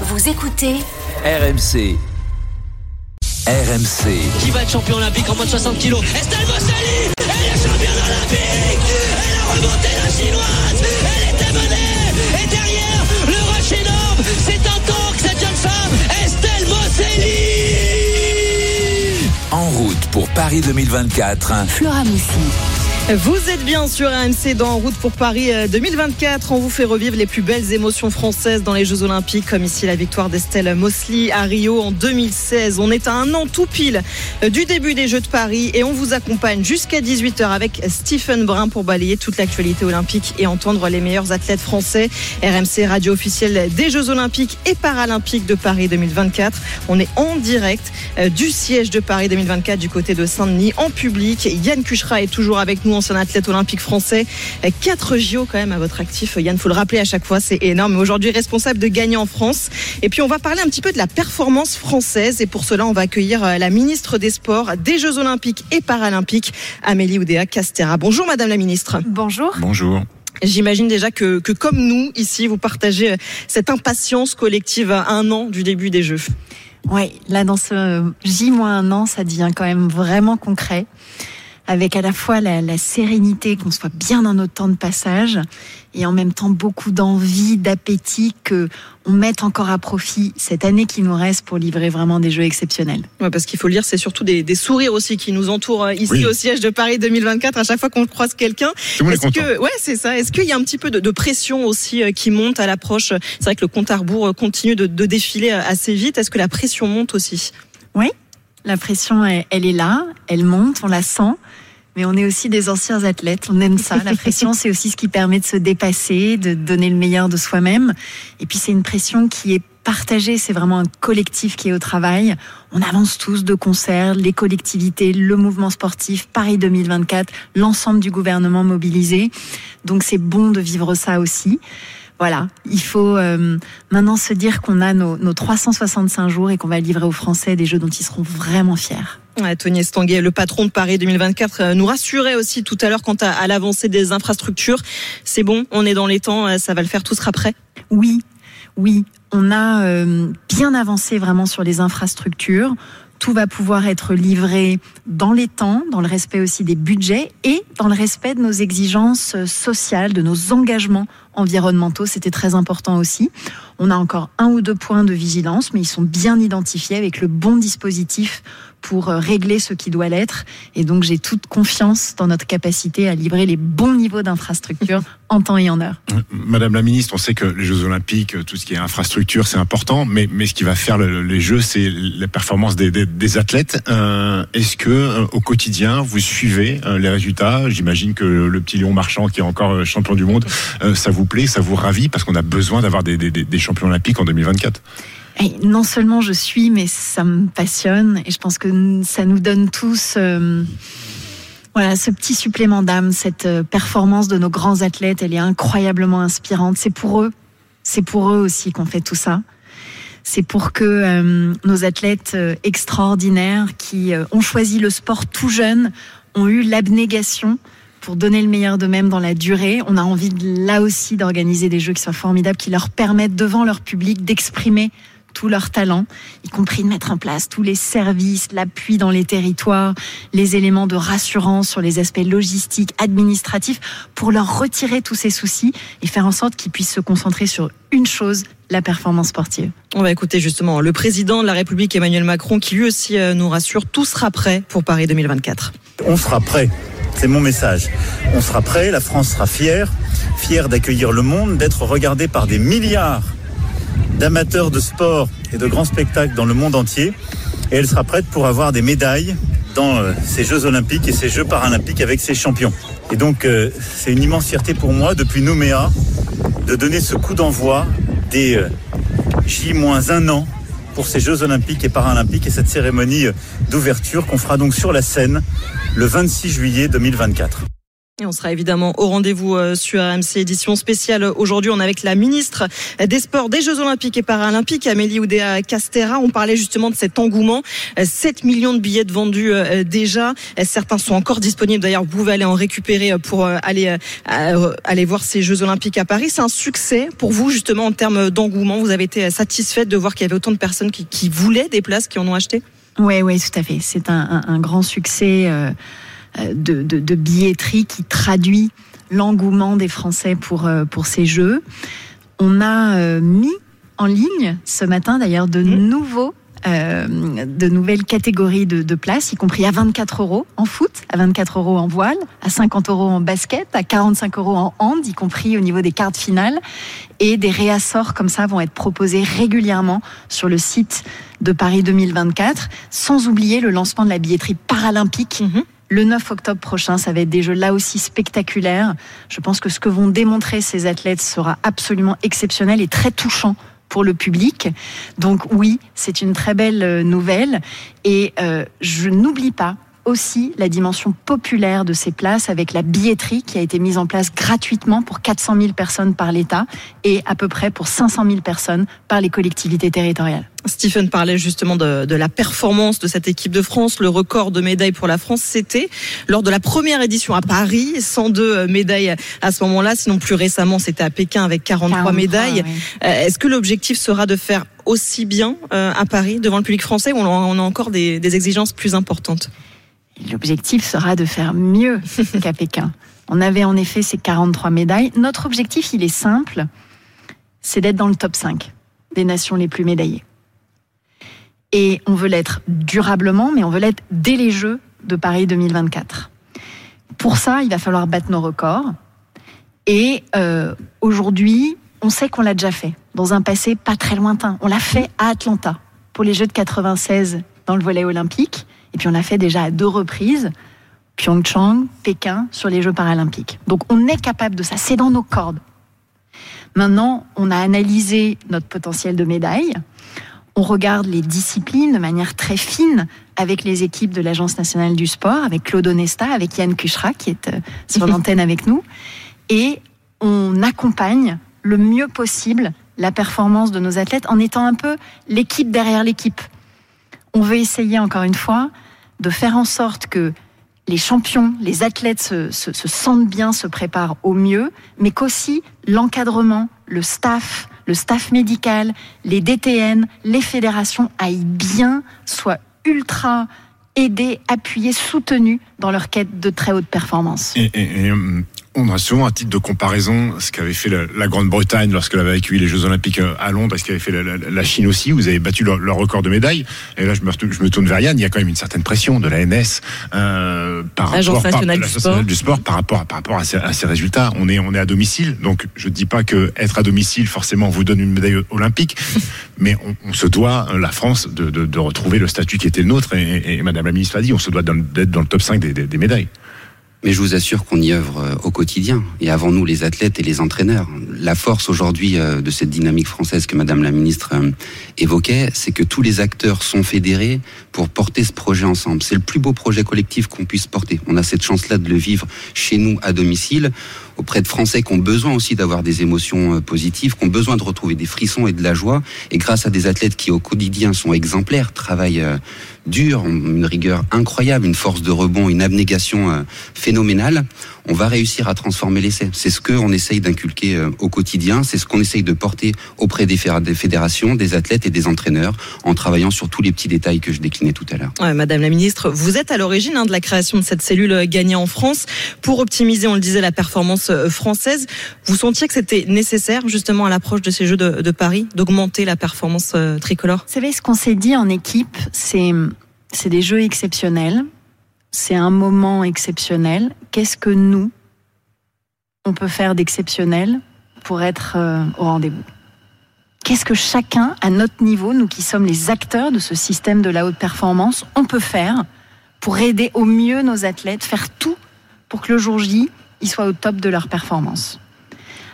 Vous écoutez RMC. RMC. Qui va être champion olympique en moins de 60 kilos? Estelle Bossali Elle est championne olympique Elle a remonté la chinoise Elle était menée Et derrière, le rush énorme C'est un tank, cette jeune femme Estelle Bosseli En route pour Paris 2024. Flora Moussi. Vous êtes bien sur AMC dans route pour Paris euh, 2024. On vous fait revivre les plus belles émotions françaises dans les Jeux Olympiques, comme ici la victoire d'Estelle Mosley à Rio en 2016. On est à un an tout pile euh, du début des Jeux de Paris et on vous accompagne jusqu'à 18h avec Stephen Brun pour balayer toute l'actualité olympique et entendre les meilleurs athlètes français. RMC, radio officielle des Jeux Olympiques et Paralympiques de Paris 2024. On est en direct euh, du siège de Paris 2024 du côté de Saint-Denis en public. Yann Cuchera est toujours avec nous ancien athlète olympique français. 4 JO quand même à votre actif. Yann, faut le rappeler à chaque fois, c'est énorme. Aujourd'hui, responsable de gagner en France. Et puis, on va parler un petit peu de la performance française. Et pour cela, on va accueillir euh, la ministre des Sports, des Jeux Olympiques et Paralympiques, Amélie Oudéa Castera. Bonjour, Madame la ministre. Bonjour. Bonjour. J'imagine déjà que, que, comme nous, ici, vous partagez euh, cette impatience collective à un an du début des Jeux. Oui, là, dans ce J-1 an, ça devient quand même vraiment concret avec à la fois la, la sérénité, qu'on soit bien dans notre temps de passage, et en même temps beaucoup d'envie, d'appétit que on mette encore à profit cette année qui nous reste pour livrer vraiment des jeux exceptionnels. Ouais, parce qu'il faut le dire, c'est surtout des, des, sourires aussi qui nous entourent ici oui. au siège de Paris 2024 à chaque fois qu'on croise quelqu'un. Est-ce que, ouais, c'est ça. Est-ce qu'il y a un petit peu de, de pression aussi euh, qui monte à l'approche? C'est vrai que le compte à rebours continue de, de défiler assez vite. Est-ce que la pression monte aussi? Oui, la pression, elle, elle est là, elle monte, on la sent mais on est aussi des anciens athlètes. On aime ça. La pression, c'est aussi ce qui permet de se dépasser, de donner le meilleur de soi-même. Et puis, c'est une pression qui est partagée. C'est vraiment un collectif qui est au travail. On avance tous de concert, les collectivités, le mouvement sportif, Paris 2024, l'ensemble du gouvernement mobilisé. Donc, c'est bon de vivre ça aussi voilà, il faut euh, maintenant se dire qu'on a nos, nos 365 jours et qu'on va livrer aux Français des jeux dont ils seront vraiment fiers. Tony Estanguet, le patron de Paris 2024, euh, nous rassurait aussi tout à l'heure quant à, à l'avancée des infrastructures. C'est bon, on est dans les temps, euh, ça va le faire, tout sera prêt Oui, oui, on a euh, bien avancé vraiment sur les infrastructures tout va pouvoir être livré dans les temps, dans le respect aussi des budgets et dans le respect de nos exigences sociales, de nos engagements environnementaux. C'était très important aussi. On a encore un ou deux points de vigilance, mais ils sont bien identifiés avec le bon dispositif pour régler ce qui doit l'être. Et donc, j'ai toute confiance dans notre capacité à livrer les bons niveaux d'infrastructure en temps et en heure. Madame la ministre, on sait que les Jeux Olympiques, tout ce qui est infrastructure, c'est important, mais, mais ce qui va faire le, les Jeux, c'est la performance des, des, des athlètes. Euh, Est-ce que euh, au quotidien, vous suivez euh, les résultats? J'imagine que le petit lion marchand, qui est encore euh, champion du monde, ça vous plaît, ça vous ravit, parce qu'on a besoin d'avoir des, des, des champions olympiques en 2024 non seulement je suis, mais ça me passionne et je pense que ça nous donne tous euh, voilà ce petit supplément d'âme, cette performance de nos grands athlètes, elle est incroyablement inspirante. C'est pour eux, c'est pour eux aussi qu'on fait tout ça. C'est pour que euh, nos athlètes euh, extraordinaires qui euh, ont choisi le sport tout jeune ont eu l'abnégation pour donner le meilleur d'eux-mêmes dans la durée. On a envie là aussi d'organiser des jeux qui soient formidables, qui leur permettent devant leur public d'exprimer tout leur talent, y compris de mettre en place tous les services, l'appui dans les territoires, les éléments de rassurance sur les aspects logistiques, administratifs, pour leur retirer tous ces soucis et faire en sorte qu'ils puissent se concentrer sur une chose, la performance sportive. On va écouter justement le président de la République Emmanuel Macron qui lui aussi nous rassure, tout sera prêt pour Paris 2024. On sera prêt. C'est mon message. On sera prêt, la France sera fière, fière d'accueillir le monde, d'être regardée par des milliards d'amateurs de sport et de grands spectacles dans le monde entier. Et elle sera prête pour avoir des médailles dans euh, ces Jeux olympiques et ces Jeux paralympiques avec ses champions. Et donc euh, c'est une immense fierté pour moi depuis Nouméa de donner ce coup d'envoi des euh, J-1 an pour ces Jeux olympiques et paralympiques et cette cérémonie d'ouverture qu'on fera donc sur la scène le 26 juillet 2024. On sera évidemment au rendez-vous euh, sur RMC édition spéciale. Aujourd'hui, on est avec la ministre des Sports, des Jeux Olympiques et Paralympiques, Amélie Oudéa Castera. On parlait justement de cet engouement. 7 millions de billets vendus euh, déjà. Certains sont encore disponibles. D'ailleurs, vous pouvez aller en récupérer pour euh, aller, aller voir ces Jeux Olympiques à Paris. C'est un succès pour vous, justement, en termes d'engouement. Vous avez été satisfaite de voir qu'il y avait autant de personnes qui, voulaient des places, qui en ont acheté? Oui, oui, tout à fait. C'est un, grand succès. Euh, de, de, de, billetterie qui traduit l'engouement des Français pour, euh, pour ces jeux. On a euh, mis en ligne ce matin d'ailleurs de mmh. nouveaux euh, de nouvelles catégories de, de, places, y compris à 24 euros en foot, à 24 euros en voile, à 50 euros en basket, à 45 euros en hand, y compris au niveau des cartes finales. Et des réassorts comme ça vont être proposés régulièrement sur le site de Paris 2024, sans oublier le lancement de la billetterie paralympique. Mmh le 9 octobre prochain, ça va être des jeux là aussi spectaculaires. Je pense que ce que vont démontrer ces athlètes sera absolument exceptionnel et très touchant pour le public. Donc oui, c'est une très belle euh, nouvelle. Et euh, je n'oublie pas aussi la dimension populaire de ces places avec la billetterie qui a été mise en place gratuitement pour 400 000 personnes par l'État et à peu près pour 500 000 personnes par les collectivités territoriales. Stephen parlait justement de, de, la performance de cette équipe de France. Le record de médailles pour la France, c'était lors de la première édition à Paris, 102 médailles à ce moment-là. Sinon, plus récemment, c'était à Pékin avec 43, 43 médailles. Oui. Euh, est-ce que l'objectif sera de faire aussi bien euh, à Paris devant le public français ou on a encore des, des exigences plus importantes? L'objectif sera de faire mieux qu'à Pékin. On avait en effet ces 43 médailles. Notre objectif, il est simple, c'est d'être dans le top 5 des nations les plus médaillées. Et on veut l'être durablement, mais on veut l'être dès les Jeux de Paris 2024. Pour ça, il va falloir battre nos records. Et euh, aujourd'hui, on sait qu'on l'a déjà fait, dans un passé pas très lointain. On l'a fait à Atlanta, pour les Jeux de 96 dans le volet olympique. Et puis on l'a fait déjà à deux reprises, Pyeongchang, Pékin, sur les Jeux paralympiques. Donc on est capable de ça, c'est dans nos cordes. Maintenant, on a analysé notre potentiel de médailles. On regarde les disciplines de manière très fine avec les équipes de l'Agence nationale du sport, avec Claude Onesta, avec Yann Kuchra qui est euh, sur l'antenne avec nous. Et on accompagne le mieux possible la performance de nos athlètes en étant un peu l'équipe derrière l'équipe. On veut essayer encore une fois de faire en sorte que les champions, les athlètes se, se, se sentent bien, se préparent au mieux, mais qu'aussi l'encadrement, le staff, le staff médical, les DTN, les fédérations aillent bien, soient ultra aidés, appuyés, soutenus dans leur quête de très haute performance. Et on a souvent un titre de comparaison ce qu'avait fait la, la Grande-Bretagne lorsqu'elle avait accueilli les Jeux Olympiques euh, à Londres, ce qu'avait fait la, la, la, Chine aussi. Vous avez battu leur, leur, record de médailles. Et là, je me, je me tourne vers Yann. Il y a quand même une certaine pression de l'ANS euh, par rapport nationale par, du, sport. du sport par rapport à, par rapport à ces, à ces, résultats. On est on est à domicile, donc je ne dis pas que être à domicile forcément vous donne une médaille olympique, mais on, on, se doit la France de, de, de, retrouver le statut qui était le nôtre. Et, et, et Madame la ministre l'a dit, on se doit d'être dans le top 5 des, des, des médailles. Mais je vous assure qu'on y œuvre euh, au quotidien, et avant nous les athlètes et les entraîneurs. La force aujourd'hui euh, de cette dynamique française que Madame la Ministre euh, évoquait, c'est que tous les acteurs sont fédérés pour porter ce projet ensemble. C'est le plus beau projet collectif qu'on puisse porter. On a cette chance-là de le vivre chez nous à domicile auprès de Français qui ont besoin aussi d'avoir des émotions positives, qui ont besoin de retrouver des frissons et de la joie. Et grâce à des athlètes qui au quotidien sont exemplaires, travaillent dur, une rigueur incroyable, une force de rebond, une abnégation phénoménale, on va réussir à transformer l'essai. C'est ce qu'on essaye d'inculquer au quotidien, c'est ce qu'on essaye de porter auprès des fédérations, des athlètes et des entraîneurs, en travaillant sur tous les petits détails que je déclinais tout à l'heure. Ouais, Madame la Ministre, vous êtes à l'origine hein, de la création de cette cellule gagnée en France pour optimiser, on le disait, la performance française. Vous sentiez que c'était nécessaire, justement, à l'approche de ces Jeux de, de Paris, d'augmenter la performance euh, tricolore? Vous savez, ce qu'on s'est dit en équipe, c'est c'est des jeux exceptionnels, c'est un moment exceptionnel. Qu'est-ce que nous, on peut faire d'exceptionnel pour être euh, au rendez-vous? Qu'est-ce que chacun, à notre niveau, nous qui sommes les acteurs de ce système de la haute performance, on peut faire pour aider au mieux nos athlètes, faire tout pour que le jour J, ils soient au top de leur performance?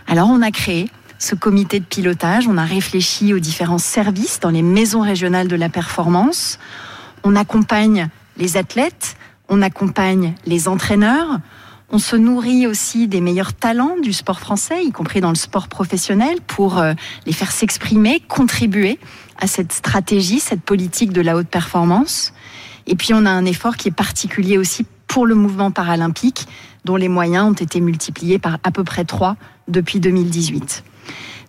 Alors on a créé ce comité de pilotage, on a réfléchi aux différents services dans les maisons régionales de la performance, on accompagne les athlètes, on accompagne les entraîneurs, On se nourrit aussi des meilleurs talents du sport français, y compris dans le sport professionnel, pour euh, les faire s'exprimer, contribuer à cette stratégie, cette politique de la haute performance. Et puis on a un effort qui est particulier aussi pour le mouvement paralympique, dont les moyens ont été multipliés par à peu près trois depuis 2018.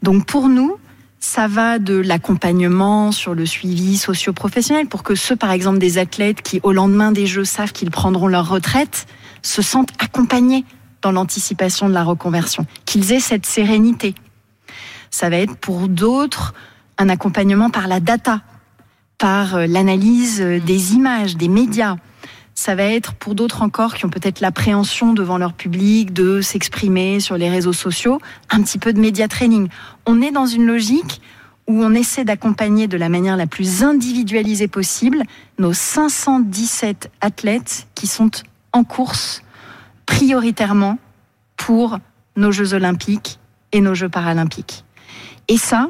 Donc pour nous, ça va de l'accompagnement sur le suivi socio-professionnel pour que ceux, par exemple, des athlètes qui, au lendemain des Jeux, savent qu'ils prendront leur retraite, se sentent accompagnés dans l'anticipation de la reconversion, qu'ils aient cette sérénité. Ça va être pour d'autres un accompagnement par la data, par euh, l'analyse euh, des images, des médias. Ça va être pour d'autres encore qui ont peut-être l'appréhension devant leur public de s'exprimer sur les réseaux sociaux, un petit peu de média training. On est dans une logique où on essaie d'accompagner de la manière la plus individualisée possible nos 517 athlètes qui sont en course prioritairement pour nos Jeux olympiques et nos Jeux paralympiques. Et ça,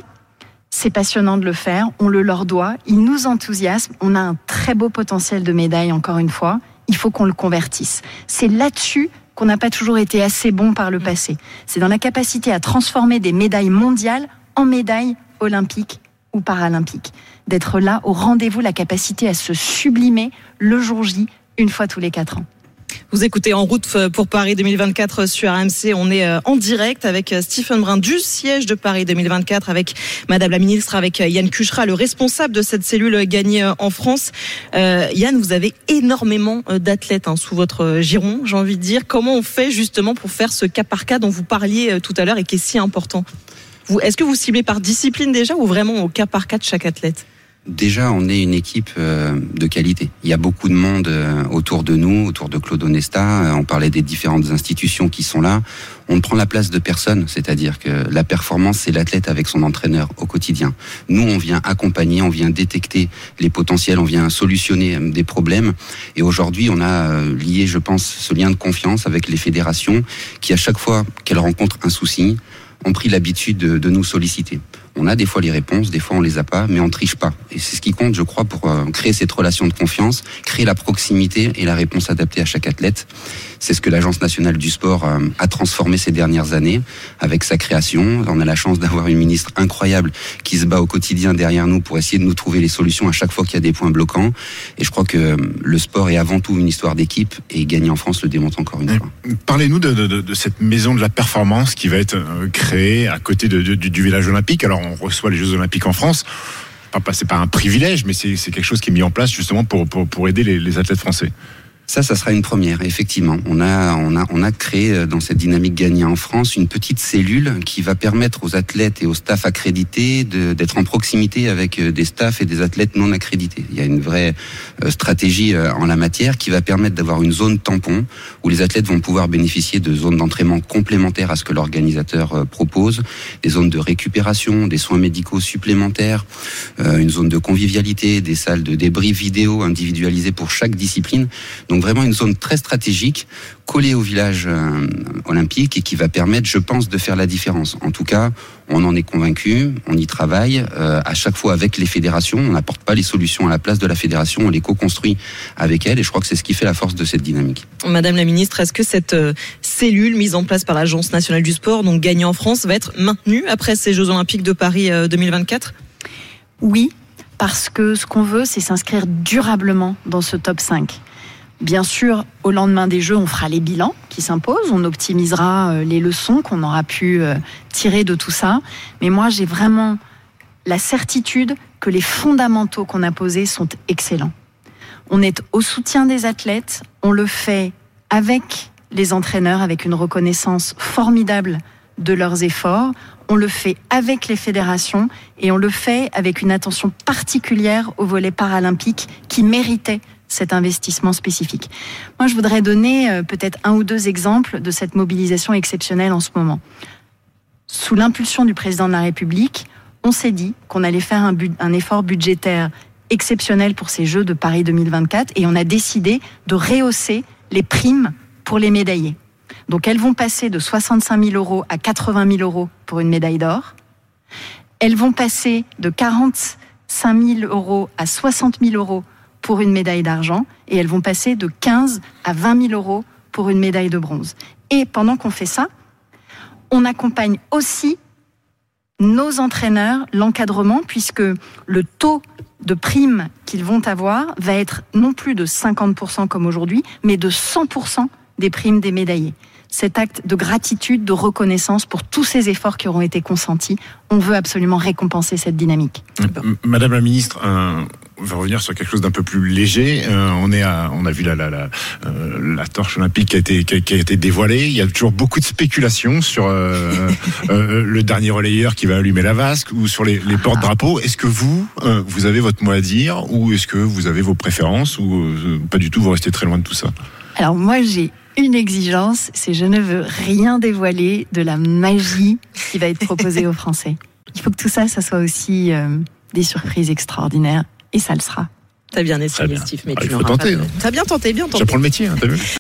c'est passionnant de le faire, on le leur doit, ils nous enthousiasment, on a un très beau potentiel de médaille encore une fois, il faut qu'on le convertisse. C'est là-dessus qu'on n'a pas toujours été assez bon par le passé. C'est dans la capacité à transformer des médailles mondiales en médailles olympiques ou paralympiques. D'être là au rendez-vous, la capacité à se sublimer le jour J, une fois tous les quatre ans. Vous écoutez En route pour Paris 2024 sur RMC. On est euh, en direct avec euh, Stephen Brun du siège de Paris 2024 avec Madame la ministre, avec euh, Yann Cuchera, le responsable de cette cellule gagnée en France. Yann, vous avez énormément d'athlètes hein, sous votre giron, j'ai envie de dire. Comment on fait justement pour faire ce cas par cas dont vous parliez tout à l'heure et qui est si important? Est-ce que vous ciblez par discipline déjà ou vraiment au cas par cas de chaque athlète? Déjà, on est une équipe euh, de qualité. Il y a beaucoup de monde euh, autour de nous, autour de Claude Onesta. Euh, on parlait des différentes institutions qui sont là. On ne prend la place de personne, c'est-à-dire que la performance, c'est l'athlète avec son entraîneur au quotidien. Nous, on vient accompagner, on vient détecter les potentiels, on vient solutionner des problèmes. Et aujourd'hui, on a lié, je pense, ce lien de confiance avec les fédérations qui, à chaque fois qu'elles rencontrent un souci, ont pris l'habitude de, de nous solliciter. On a des fois les réponses, des fois on les a pas, mais on triche pas. Et c'est ce qui compte, je crois, pour euh, créer cette relation de confiance, créer la proximité et la réponse adaptée à chaque athlète. C'est ce que l'Agence nationale du sport euh, a transformé ces dernières années avec sa création. On a la chance d'avoir une ministre incroyable qui se bat au quotidien derrière nous pour essayer de nous trouver les solutions à chaque fois qu'il y a des points bloquants. Et je crois que euh, le sport est avant tout une histoire d'équipe et gagner en France le démontre encore une fois. Parlez-nous de, de, de, cette maison de la performance qui va être créée à côté du, du village olympique. Alors on reçoit les Jeux Olympiques en France. Pas passer par un privilège, mais c'est quelque chose qui est mis en place justement pour, aider les athlètes français. Ça, ça sera une première, effectivement. On a, on a, on a créé euh, dans cette dynamique gagnée en France une petite cellule qui va permettre aux athlètes et aux staffs accrédités d'être en proximité avec euh, des staffs et des athlètes non accrédités. Il y a une vraie euh, stratégie en la matière qui va permettre d'avoir une zone tampon où les athlètes vont pouvoir bénéficier de zones d'entraînement complémentaires à ce que l'organisateur propose, des zones de récupération, des soins médicaux supplémentaires, une zone de convivialité, des salles de débris vidéo individualisées pour chaque discipline. Donc vraiment une zone très stratégique collée au village euh, olympique et qui va permettre, je pense, de faire la différence. En tout cas, on en est convaincu, on y travaille euh, à chaque fois avec les fédérations. On n'apporte pas les solutions à la place de la fédération, on les co-construit avec elle et je crois que c'est ce qui fait la force de cette dynamique. Madame la ministre, est-ce que cette euh, cellule mise en place par l'Agence nationale du sport, donc gagnée en France, va être maintenue après ces Jeux olympiques de Paris 2024 Oui, parce que ce qu'on veut, c'est s'inscrire durablement dans ce top 5. Bien sûr, au lendemain des Jeux, on fera les bilans qui s'imposent, on optimisera euh, les leçons qu'on aura pu euh, tirer de tout ça. Mais moi, j'ai vraiment la certitude que les fondamentaux qu'on a posés sont excellents. On est au soutien des athlètes, on le fait avec les entraîneurs, avec une reconnaissance formidable de leurs efforts. On le fait avec les fédérations et on le fait avec une attention particulière au volet paralympique qui méritait cet investissement spécifique. Moi, je voudrais donner euh, peut-être un ou deux exemples de cette mobilisation exceptionnelle en ce moment. Sous l'impulsion du président de la République, on s'est dit qu'on allait faire un, un effort budgétaire exceptionnel pour ces Jeux de Paris 2024 et on a décidé de rehausser les primes pour les médaillés. Donc elles vont passer de 65 000 euros à 80 000 euros pour une médaille d'or. Elles vont passer de 45 000 euros à 60 000 euros pour une médaille d'argent et elles vont passer de 15 à 20 000 euros pour une médaille de bronze. Et pendant qu'on fait ça, on accompagne aussi nos entraîneurs, l'encadrement, puisque le taux de primes qu'ils vont avoir va être non plus de 50% comme aujourd'hui, mais de 100% des primes des médaillés. Cet acte de gratitude, de reconnaissance pour tous ces efforts qui auront été consentis, on veut absolument récompenser cette dynamique. Madame la ministre, euh, on va revenir sur quelque chose d'un peu plus léger. Euh, on est à, on a vu la la la, euh, la torche olympique qui a été qui a, qui a été dévoilée. Il y a toujours beaucoup de spéculations sur euh, euh, le dernier relayeur qui va allumer la vasque ou sur les, les porte-drapeaux. Est-ce que vous, euh, vous avez votre mot à dire ou est-ce que vous avez vos préférences ou euh, pas du tout Vous restez très loin de tout ça? Alors moi j'ai une exigence, c'est je ne veux rien dévoiler de la magie qui va être proposée aux Français. Il faut que tout ça, ça soit aussi euh, des surprises extraordinaires, et ça le sera. T'as bien essayé. Steve, mais Ah, tu n'auras pas hein. T'as bien tenté, bien tenté. J'apprends le métier, hein, t'as vu